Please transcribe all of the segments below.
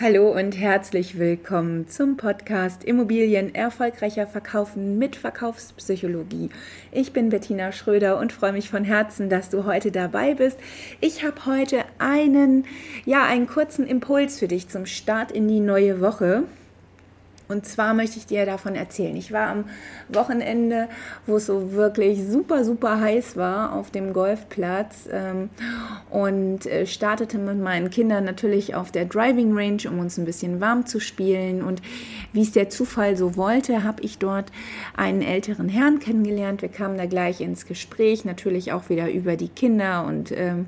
Hallo und herzlich willkommen zum Podcast Immobilien erfolgreicher verkaufen mit Verkaufspsychologie. Ich bin Bettina Schröder und freue mich von Herzen, dass du heute dabei bist. Ich habe heute einen ja, einen kurzen Impuls für dich zum Start in die neue Woche. Und zwar möchte ich dir davon erzählen. Ich war am Wochenende, wo es so wirklich super, super heiß war auf dem Golfplatz ähm, und äh, startete mit meinen Kindern natürlich auf der Driving Range, um uns ein bisschen warm zu spielen. Und wie es der Zufall so wollte, habe ich dort einen älteren Herrn kennengelernt. Wir kamen da gleich ins Gespräch, natürlich auch wieder über die Kinder und ähm,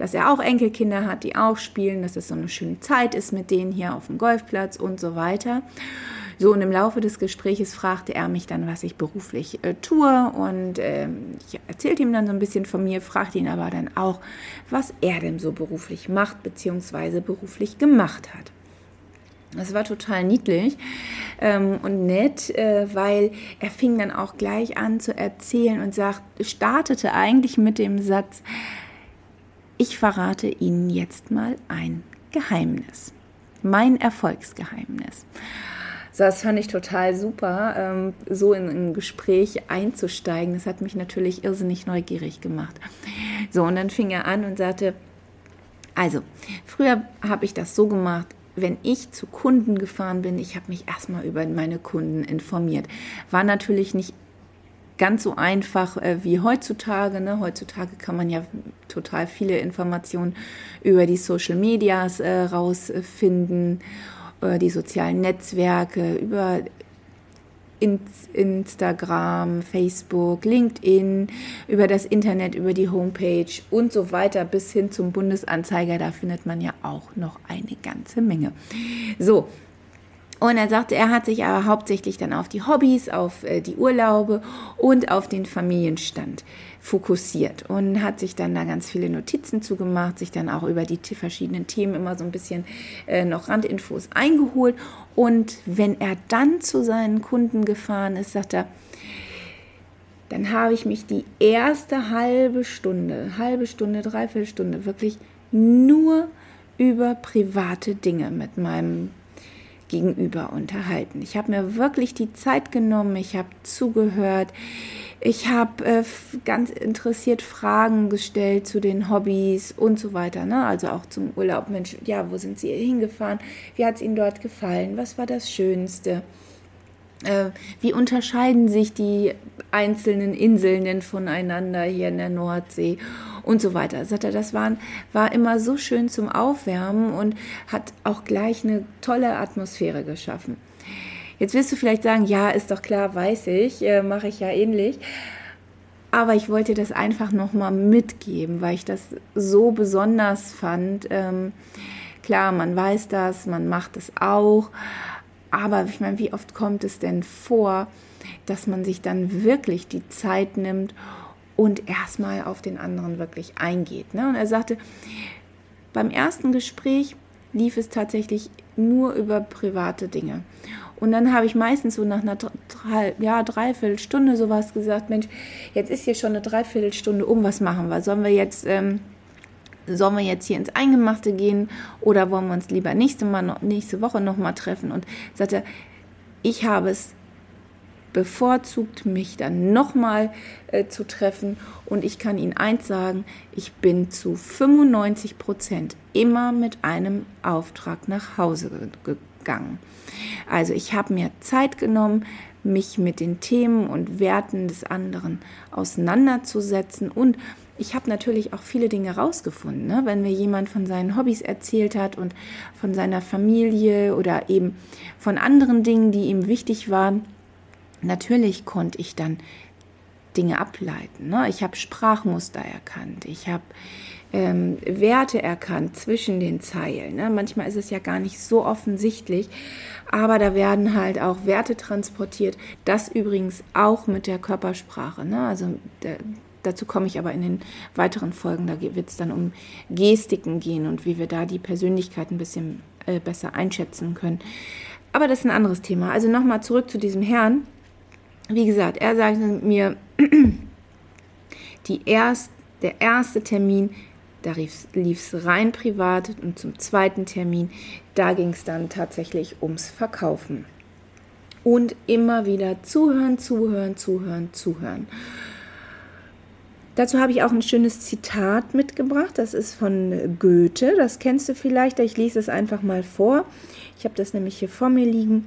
dass er auch Enkelkinder hat, die auch spielen, dass es so eine schöne Zeit ist mit denen hier auf dem Golfplatz und so weiter. So, und im Laufe des Gesprächs fragte er mich dann, was ich beruflich äh, tue. Und äh, ich erzählte ihm dann so ein bisschen von mir, fragte ihn aber dann auch, was er denn so beruflich macht, beziehungsweise beruflich gemacht hat. Das war total niedlich ähm, und nett, äh, weil er fing dann auch gleich an zu erzählen und sagt, startete eigentlich mit dem Satz, ich verrate Ihnen jetzt mal ein Geheimnis. Mein Erfolgsgeheimnis. Das fand ich total super, ähm, so in ein Gespräch einzusteigen. Das hat mich natürlich irrsinnig neugierig gemacht. So, und dann fing er an und sagte, also, früher habe ich das so gemacht, wenn ich zu Kunden gefahren bin, ich habe mich erstmal über meine Kunden informiert. War natürlich nicht ganz so einfach äh, wie heutzutage. Ne? Heutzutage kann man ja total viele Informationen über die Social Medias äh, rausfinden, äh, die sozialen Netzwerke, über Instagram, Facebook, LinkedIn, über das Internet, über die Homepage und so weiter bis hin zum Bundesanzeiger. Da findet man ja auch noch eine ganze Menge. So, und er sagte, er hat sich aber hauptsächlich dann auf die Hobbys, auf äh, die Urlaube und auf den Familienstand fokussiert und hat sich dann da ganz viele Notizen zugemacht, sich dann auch über die verschiedenen Themen immer so ein bisschen äh, noch Randinfos eingeholt. Und wenn er dann zu seinen Kunden gefahren ist, sagt er, dann habe ich mich die erste halbe Stunde, halbe Stunde, dreiviertel Stunde wirklich nur über private Dinge mit meinem gegenüber unterhalten. Ich habe mir wirklich die Zeit genommen, ich habe zugehört, ich habe äh, ganz interessiert Fragen gestellt zu den Hobbys und so weiter. Ne? Also auch zum Urlaub. Mensch, ja, wo sind Sie hingefahren? Wie hat es Ihnen dort gefallen? Was war das Schönste? Äh, wie unterscheiden sich die einzelnen Inseln voneinander hier in der Nordsee und so weiter. Sagt er, das waren, war immer so schön zum Aufwärmen und hat auch gleich eine tolle Atmosphäre geschaffen. Jetzt wirst du vielleicht sagen, ja, ist doch klar, weiß ich, äh, mache ich ja ähnlich. Aber ich wollte das einfach nochmal mitgeben, weil ich das so besonders fand. Ähm, klar, man weiß das, man macht es auch. Aber ich meine, wie oft kommt es denn vor, dass man sich dann wirklich die Zeit nimmt und erstmal auf den anderen wirklich eingeht. Ne? Und er sagte, beim ersten Gespräch lief es tatsächlich nur über private Dinge. Und dann habe ich meistens so nach einer drei, ja, Dreiviertelstunde sowas gesagt, Mensch, jetzt ist hier schon eine Dreiviertelstunde um, was machen wir? Sollen wir jetzt, ähm, sollen wir jetzt hier ins Eingemachte gehen oder wollen wir uns lieber nächste, mal, nächste Woche nochmal treffen? Und sagte, ich habe es bevorzugt, mich dann nochmal äh, zu treffen. Und ich kann Ihnen eins sagen, ich bin zu 95 Prozent immer mit einem Auftrag nach Hause gegangen. Also ich habe mir Zeit genommen, mich mit den Themen und Werten des anderen auseinanderzusetzen und ich habe natürlich auch viele Dinge rausgefunden. Ne? Wenn mir jemand von seinen Hobbys erzählt hat und von seiner Familie oder eben von anderen Dingen, die ihm wichtig waren, natürlich konnte ich dann Dinge ableiten. Ne? Ich habe Sprachmuster erkannt, ich habe ähm, Werte erkannt zwischen den Zeilen. Ne? Manchmal ist es ja gar nicht so offensichtlich, aber da werden halt auch Werte transportiert. Das übrigens auch mit der Körpersprache. Ne? Also der, dazu komme ich aber in den weiteren Folgen. Da wird es dann um Gestiken gehen und wie wir da die Persönlichkeit ein bisschen äh, besser einschätzen können. Aber das ist ein anderes Thema. Also nochmal zurück zu diesem Herrn wie gesagt, er sagte mir, die erst, der erste Termin Da lief es rein privat und zum zweiten Termin, da ging es dann tatsächlich ums Verkaufen. Und immer wieder zuhören, zuhören, zuhören, zuhören. Dazu habe ich auch ein schönes Zitat mitgebracht. Das ist von Goethe. Das kennst du vielleicht. Ich lese es einfach mal vor. Ich habe das nämlich hier vor mir liegen.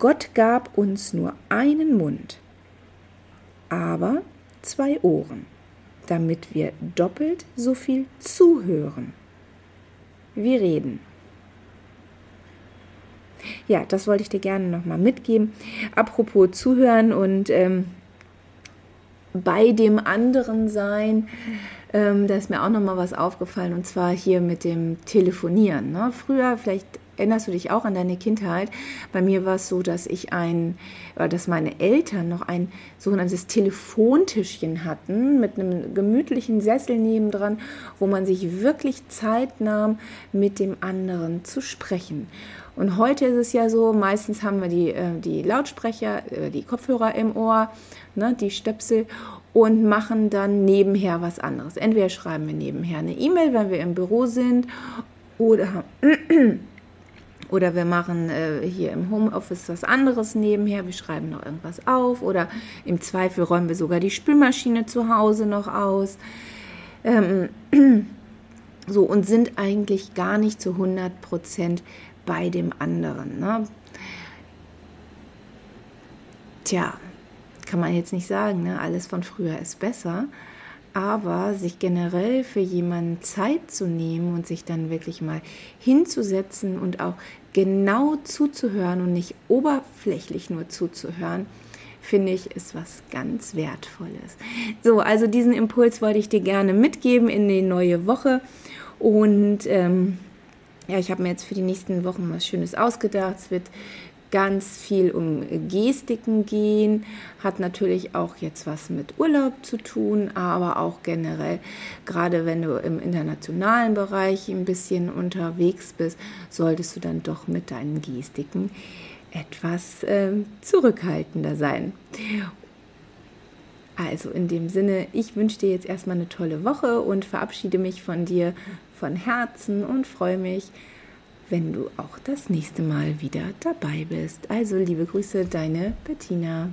Gott gab uns nur einen Mund, aber zwei Ohren, damit wir doppelt so viel zuhören. Wir reden. Ja, das wollte ich dir gerne nochmal mitgeben. Apropos Zuhören und ähm, bei dem anderen sein, ähm, da ist mir auch nochmal was aufgefallen und zwar hier mit dem Telefonieren. Ne? Früher, vielleicht erinnerst du dich auch an deine Kindheit? Bei mir war es so, dass ich ein, dass meine Eltern noch ein sogenanntes Telefontischchen hatten mit einem gemütlichen Sessel nebendran, wo man sich wirklich Zeit nahm, mit dem anderen zu sprechen. Und heute ist es ja so, meistens haben wir die, äh, die Lautsprecher, äh, die Kopfhörer im Ohr, ne, die Stöpsel und machen dann nebenher was anderes. Entweder schreiben wir nebenher eine E-Mail, wenn wir im Büro sind, oder oder wir machen äh, hier im Homeoffice was anderes nebenher. Wir schreiben noch irgendwas auf. Oder im Zweifel räumen wir sogar die Spülmaschine zu Hause noch aus. Ähm, so und sind eigentlich gar nicht zu 100 Prozent bei dem anderen. Ne? Tja, kann man jetzt nicht sagen, ne? alles von früher ist besser. Aber sich generell für jemanden Zeit zu nehmen und sich dann wirklich mal hinzusetzen und auch genau zuzuhören und nicht oberflächlich nur zuzuhören, finde ich, ist was ganz Wertvolles. So, also diesen Impuls wollte ich dir gerne mitgeben in die neue Woche. Und ähm, ja, ich habe mir jetzt für die nächsten Wochen was Schönes ausgedacht. Es wird ganz viel um Gestiken gehen, hat natürlich auch jetzt was mit Urlaub zu tun, aber auch generell, gerade wenn du im internationalen Bereich ein bisschen unterwegs bist, solltest du dann doch mit deinen Gestiken etwas äh, zurückhaltender sein. Also in dem Sinne, ich wünsche dir jetzt erstmal eine tolle Woche und verabschiede mich von dir von Herzen und freue mich, wenn du auch das nächste Mal wieder dabei bist. Also liebe Grüße, deine Bettina.